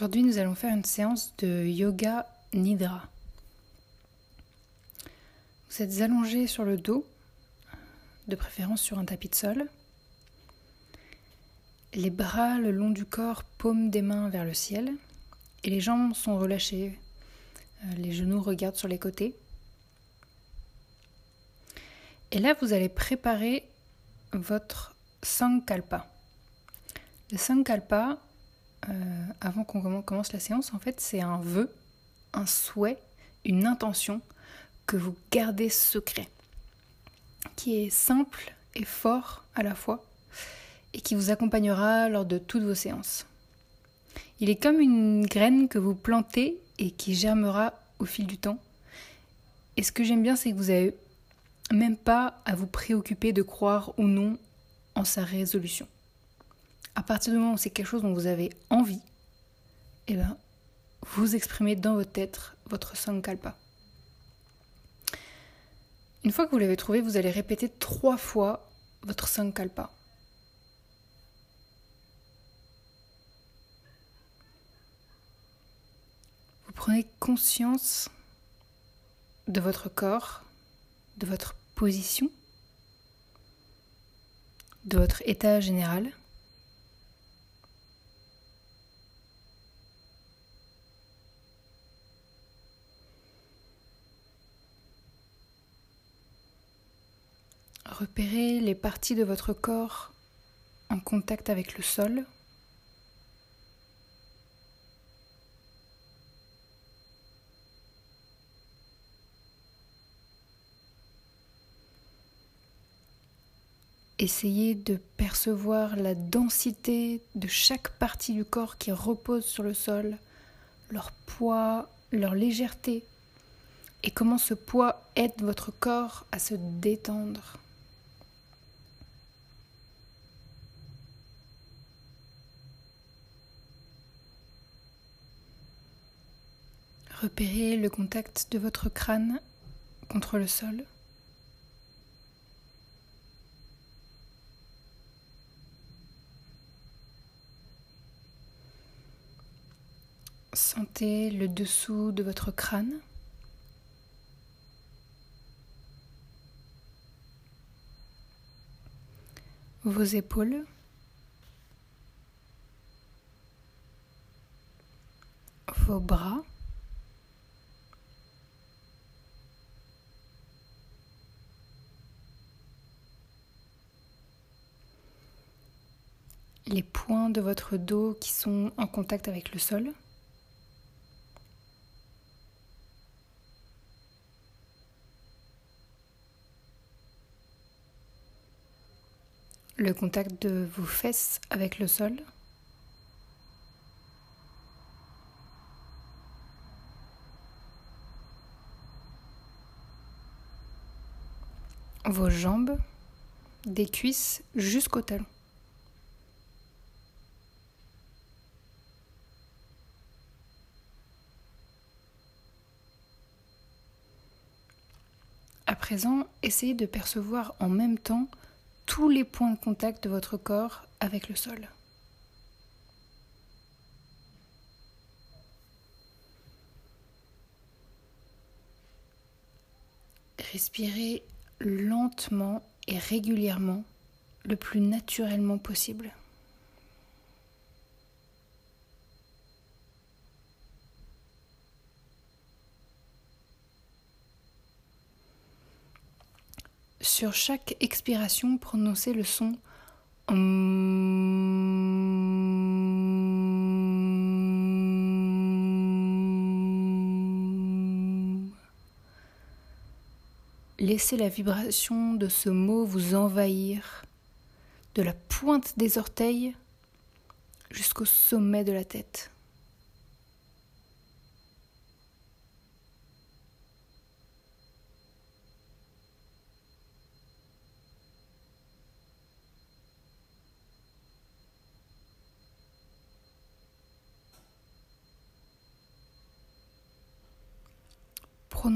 Aujourd'hui, nous allons faire une séance de yoga nidra. Vous êtes allongé sur le dos, de préférence sur un tapis de sol. Les bras le long du corps, paume des mains vers le ciel, et les jambes sont relâchées. Euh, les genoux regardent sur les côtés. Et là, vous allez préparer votre Sankalpa. Le Sankalpa, euh, avant qu'on commence la séance, en fait, c'est un vœu, un souhait, une intention que vous gardez secret, qui est simple et fort à la fois, et qui vous accompagnera lors de toutes vos séances. Il est comme une graine que vous plantez et qui germera au fil du temps. Et ce que j'aime bien, c'est que vous n'avez même pas à vous préoccuper de croire ou non en sa résolution à partir du moment où c'est quelque chose dont vous avez envie, eh ben, vous exprimez dans votre tête votre sankalpa. Une fois que vous l'avez trouvé, vous allez répéter trois fois votre sankalpa. Vous prenez conscience de votre corps, de votre position, de votre état général. Repérez les parties de votre corps en contact avec le sol. Essayez de percevoir la densité de chaque partie du corps qui repose sur le sol, leur poids, leur légèreté, et comment ce poids aide votre corps à se détendre. Repérez le contact de votre crâne contre le sol. Sentez le dessous de votre crâne. Vos épaules. Vos bras. Les points de votre dos qui sont en contact avec le sol. Le contact de vos fesses avec le sol. Vos jambes, des cuisses jusqu'au talon. À présent, essayez de percevoir en même temps tous les points de contact de votre corps avec le sol. Respirez lentement et régulièrement, le plus naturellement possible. Sur chaque expiration, prononcez le son Laissez la vibration de ce mot vous envahir de la pointe des orteils jusqu'au sommet de la tête.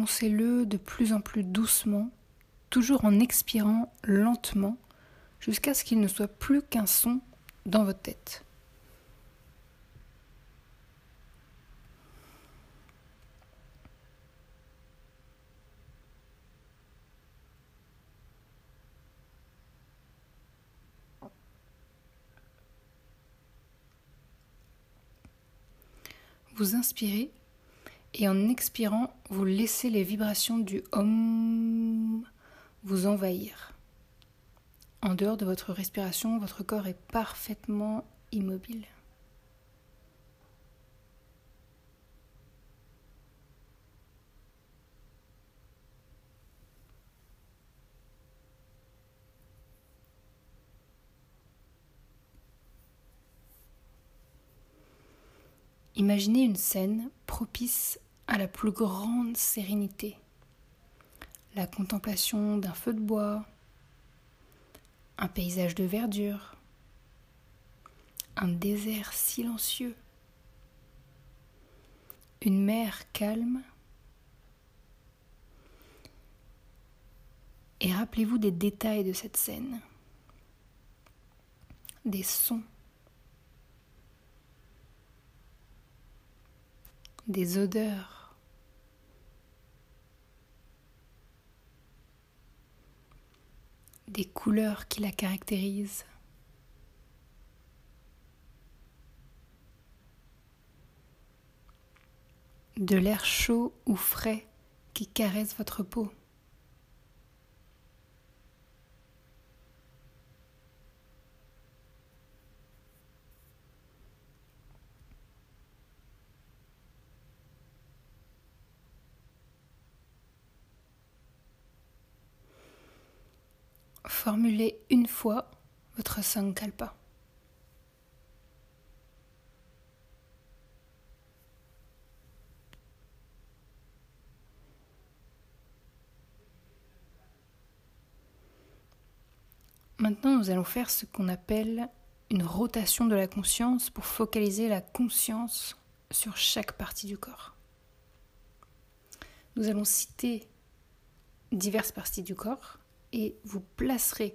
prononcez-le de plus en plus doucement, toujours en expirant lentement, jusqu'à ce qu'il ne soit plus qu'un son dans votre tête. Vous inspirez et en expirant, vous laissez les vibrations du Om vous envahir. En dehors de votre respiration, votre corps est parfaitement immobile. Imaginez une scène propice à la plus grande sérénité. La contemplation d'un feu de bois, un paysage de verdure, un désert silencieux, une mer calme. Et rappelez-vous des détails de cette scène, des sons, des odeurs. des couleurs qui la caractérisent. De l'air chaud ou frais qui caresse votre peau. Formulez une fois votre sankalpa. Maintenant, nous allons faire ce qu'on appelle une rotation de la conscience pour focaliser la conscience sur chaque partie du corps. Nous allons citer diverses parties du corps et vous placerez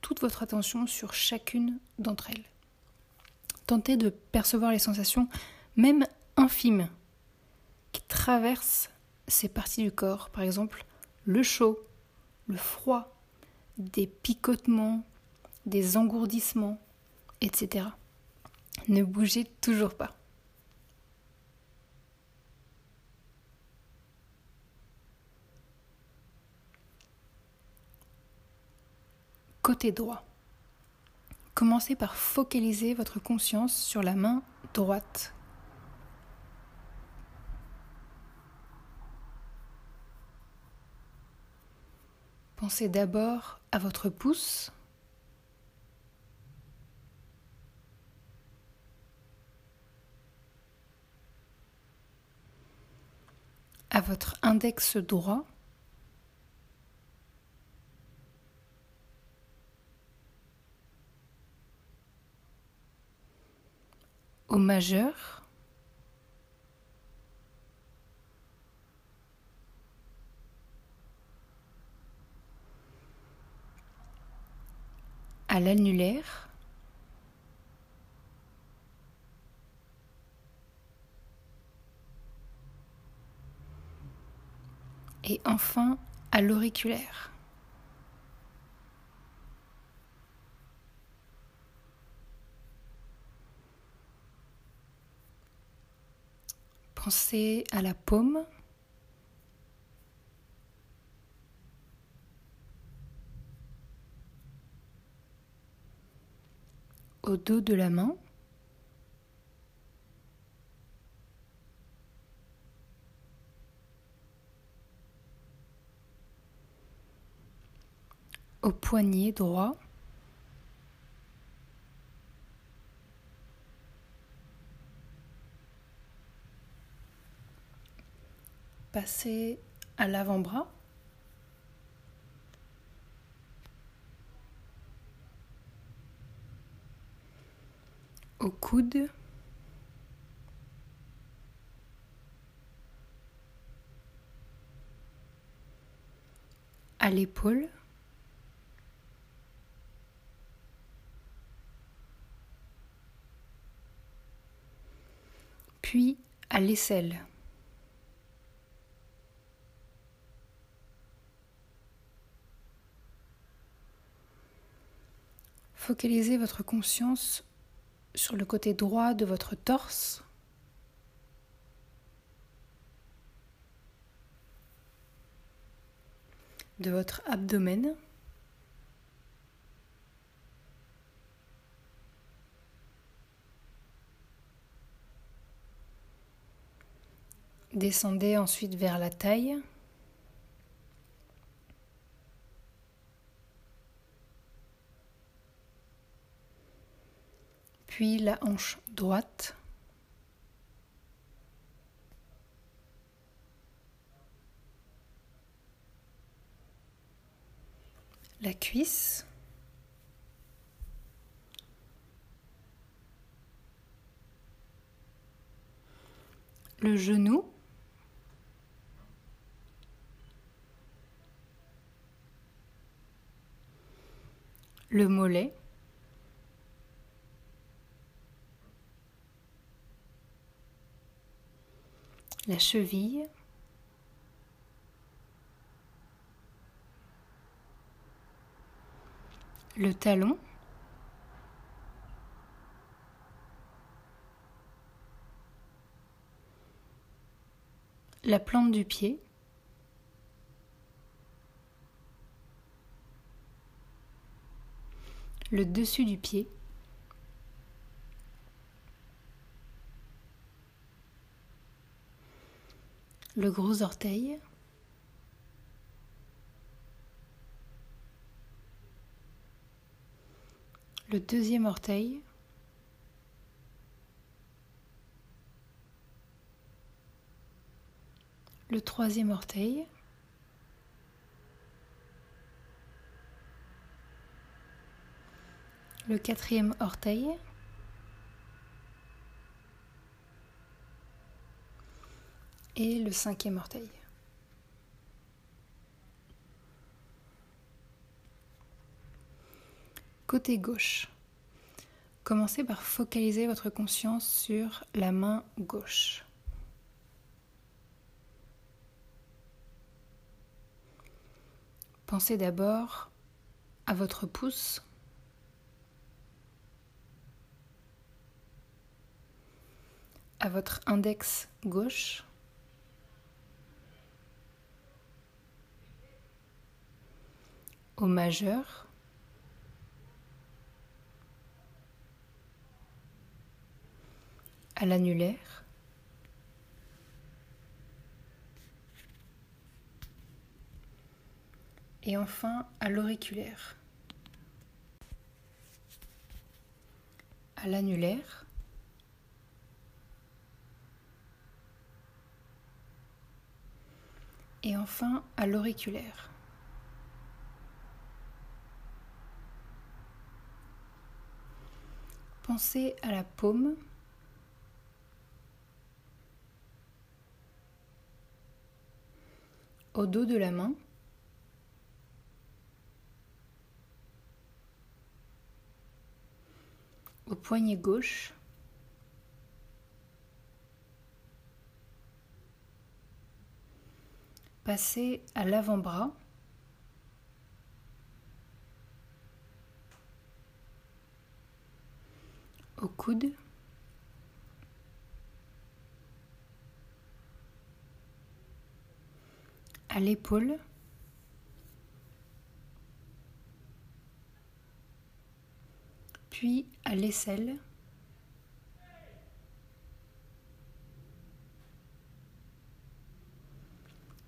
toute votre attention sur chacune d'entre elles. Tentez de percevoir les sensations, même infimes, qui traversent ces parties du corps, par exemple le chaud, le froid, des picotements, des engourdissements, etc. Ne bougez toujours pas. Côté droit. Commencez par focaliser votre conscience sur la main droite. Pensez d'abord à votre pouce. à votre index droit. Au majeur. à l'annulaire. Et enfin à l'auriculaire. Pensez à la paume. Au dos de la main. Au poignet droit. Passer à l'avant-bras. Au coude. À l'épaule. Puis à l'aisselle. Focalisez votre conscience sur le côté droit de votre torse. de votre abdomen. Descendez ensuite vers la taille. Puis la hanche droite. La cuisse. Le genou. le mollet, la cheville, le talon, la plante du pied, le dessus du pied. Le gros orteil. Le deuxième orteil. Le troisième orteil. le quatrième orteil. Et le cinquième orteil. Côté gauche. Commencez par focaliser votre conscience sur la main gauche. Pensez d'abord à votre pouce à votre index gauche. Au majeur. À l'annulaire. Et enfin à l'auriculaire. À l'annulaire. et enfin à l'auriculaire. Pensez à la paume, au dos de la main, au poignet gauche, Passez à l'avant-bras. Au coude. À l'épaule. Puis à l'aisselle.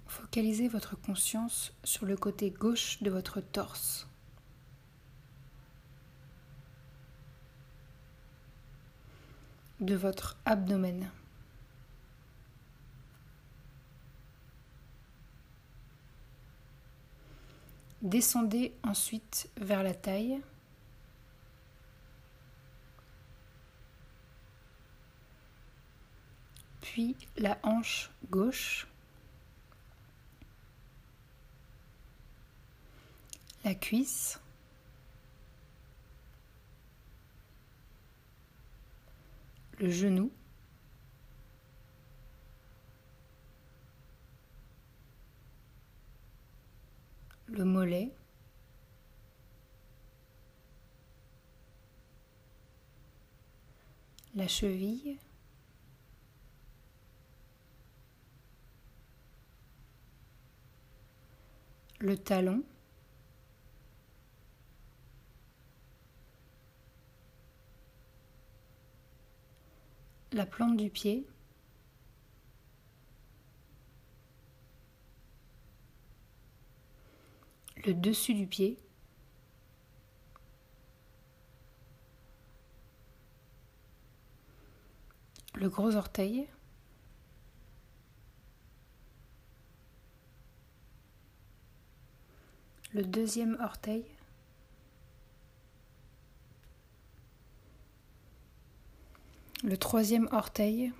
Focalisez votre conscience sur le côté gauche de votre torse. De votre abdomen. Descendez ensuite vers la taille. Puis la hanche gauche. la cuisse, le genou, le mollet, la cheville, le talon, la plante du pied, le dessus du pied, le gros orteil, le deuxième orteil, le troisième orteil,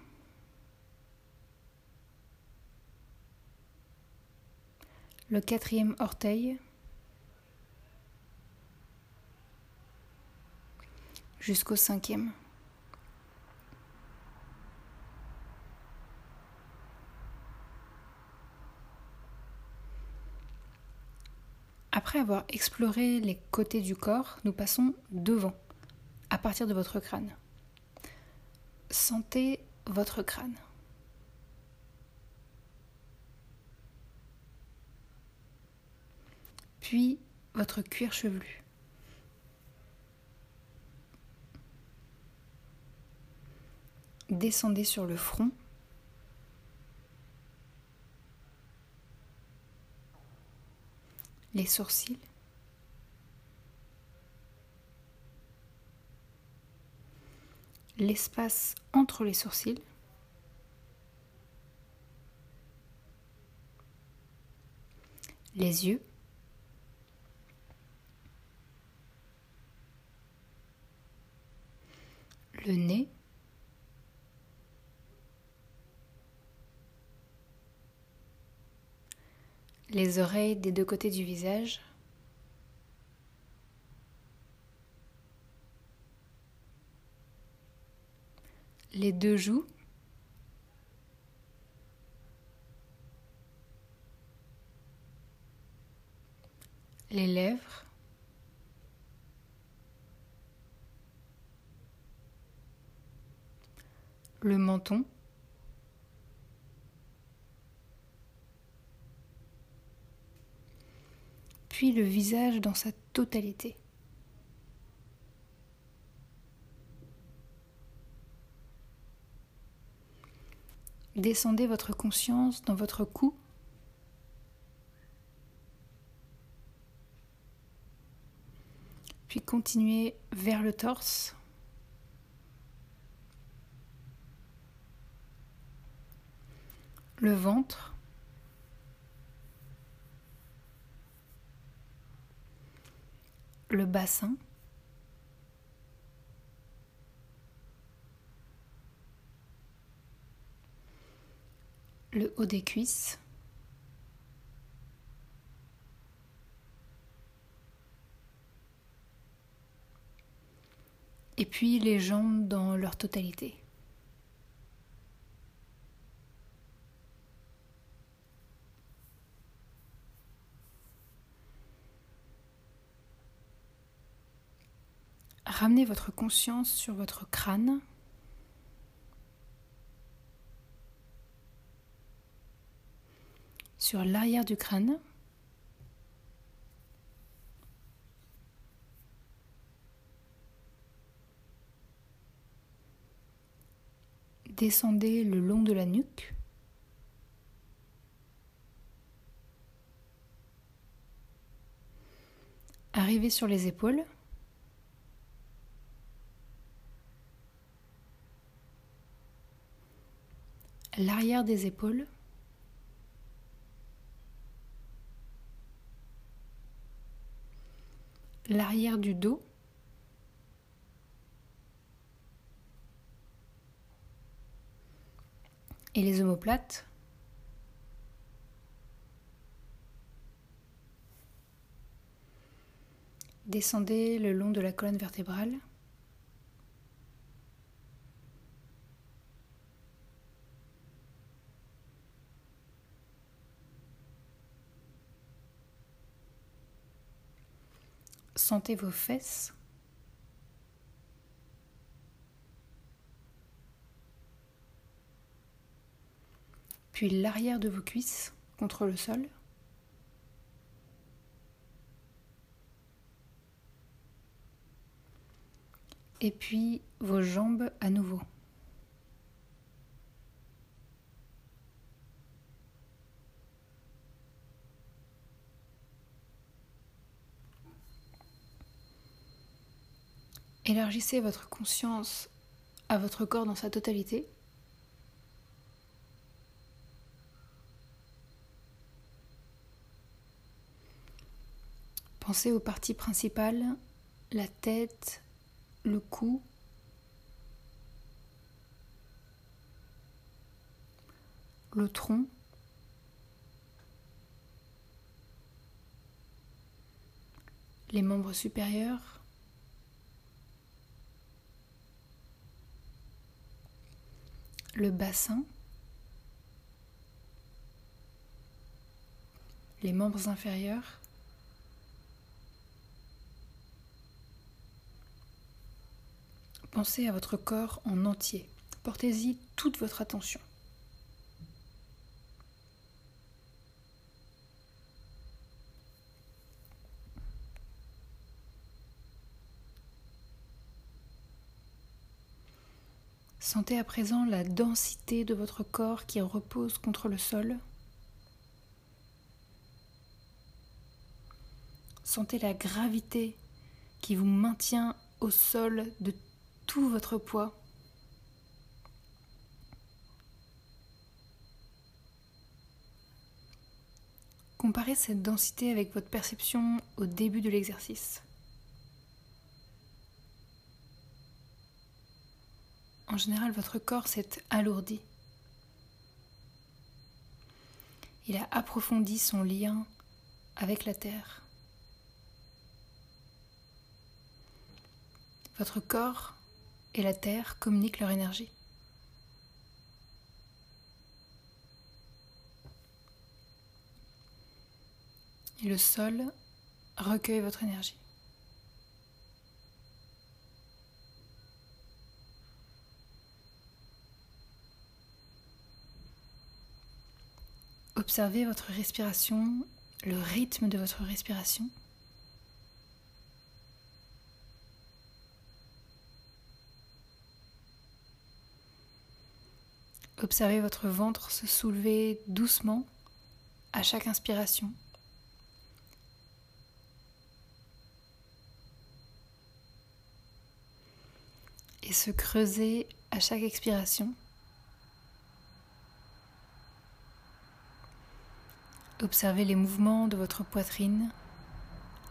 le quatrième orteil, jusqu'au cinquième. Après avoir exploré les côtés du corps, nous passons devant, à partir de votre crâne. Sentez votre crâne. Puis votre cuir chevelu. Descendez sur le front. Les sourcils. L'espace entre les sourcils. Les yeux. Le nez. les oreilles des deux côtés du visage. Les deux joues. Les lèvres. Le menton. le visage dans sa totalité. Descendez votre conscience dans votre cou. Puis continuez vers le torse. Le ventre. le bassin. Le haut des cuisses, et puis les jambes dans leur totalité. Ramenez votre conscience sur votre crâne. Sur l'arrière du crâne. Descendez le long de la nuque. Arrivez sur les épaules. l'arrière des épaules. L'arrière du dos. Et les omoplates. Descendez le long de la colonne vertébrale. Sentez vos fesses. Puis l'arrière de vos cuisses contre le sol. Et puis vos jambes à nouveau. Élargissez votre conscience à votre corps dans sa totalité. Pensez aux parties principales, la tête, le cou, le tronc, les membres supérieurs, le bassin, les membres inférieurs, Pensez à votre corps en entier. Portez-y toute votre attention. Sentez à présent la densité de votre corps qui repose contre le sol. Sentez la gravité qui vous maintient au sol de tout votre poids. Comparez cette densité avec votre perception au début de l'exercice. En général, votre corps s'est alourdi. Il a approfondi son lien avec la Terre. Votre corps et la Terre communiquent leur énergie. Et le sol recueille votre énergie. Observez votre respiration, le rythme de votre respiration. Observez votre ventre se soulever doucement à chaque inspiration. Et se creuser à chaque expiration. Observez les mouvements de votre poitrine,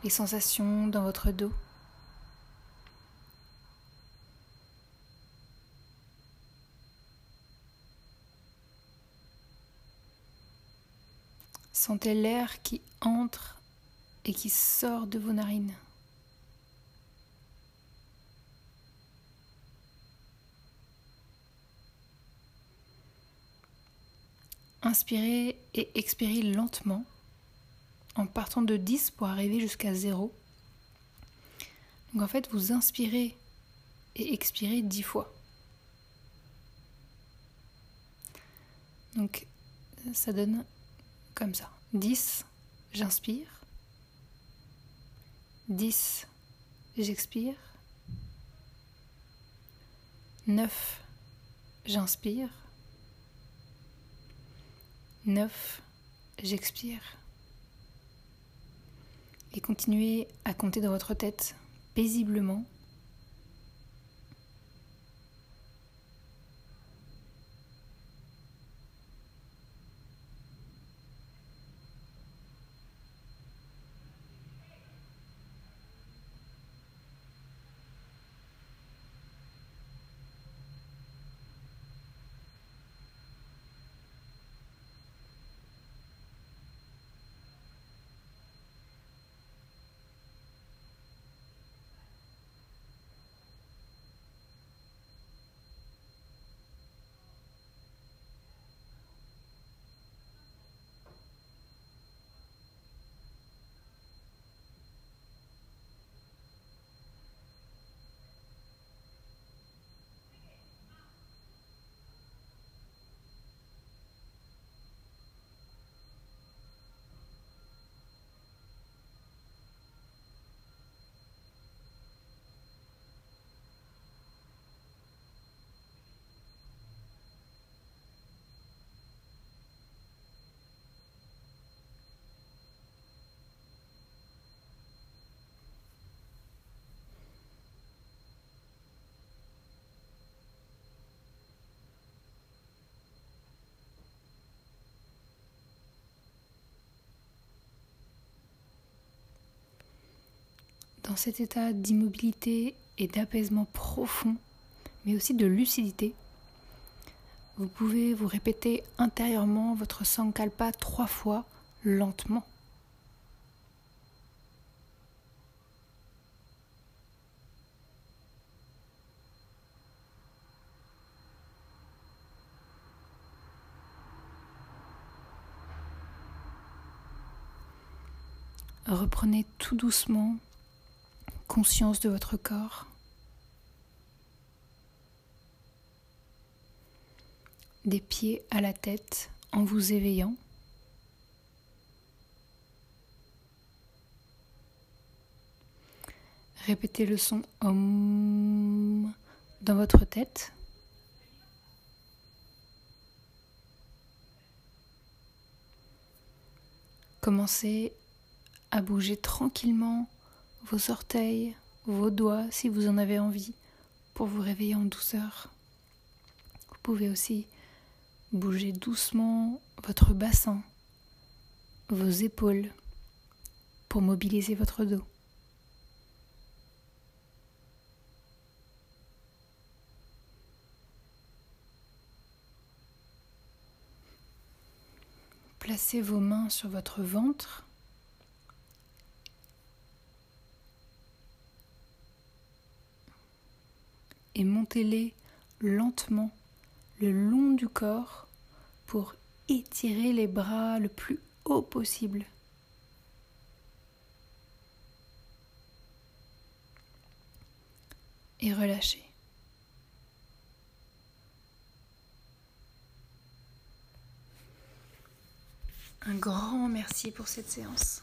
les sensations dans votre dos. Sentez l'air qui entre et qui sort de vos narines. Inspirez et expirez lentement en partant de 10 pour arriver jusqu'à 0. Donc en fait, vous inspirez et expirez 10 fois. Donc ça donne comme ça. 10, j'inspire. 10, j'expire. 9, j'inspire. 9, j'expire. Et continuez à compter dans votre tête paisiblement dans cet état d'immobilité et d'apaisement profond, mais aussi de lucidité, vous pouvez vous répéter intérieurement votre Sankalpa trois fois lentement. Reprenez tout doucement conscience de votre corps. Des pieds à la tête en vous éveillant. Répétez le son Om dans votre tête. Commencez à bouger tranquillement vos orteils, vos doigts si vous en avez envie pour vous réveiller en douceur. Vous pouvez aussi bouger doucement votre bassin, vos épaules pour mobiliser votre dos. Placez vos mains sur votre ventre et montez-les lentement le long du corps pour étirer les bras le plus haut possible. Et relâchez. Un grand merci pour cette séance.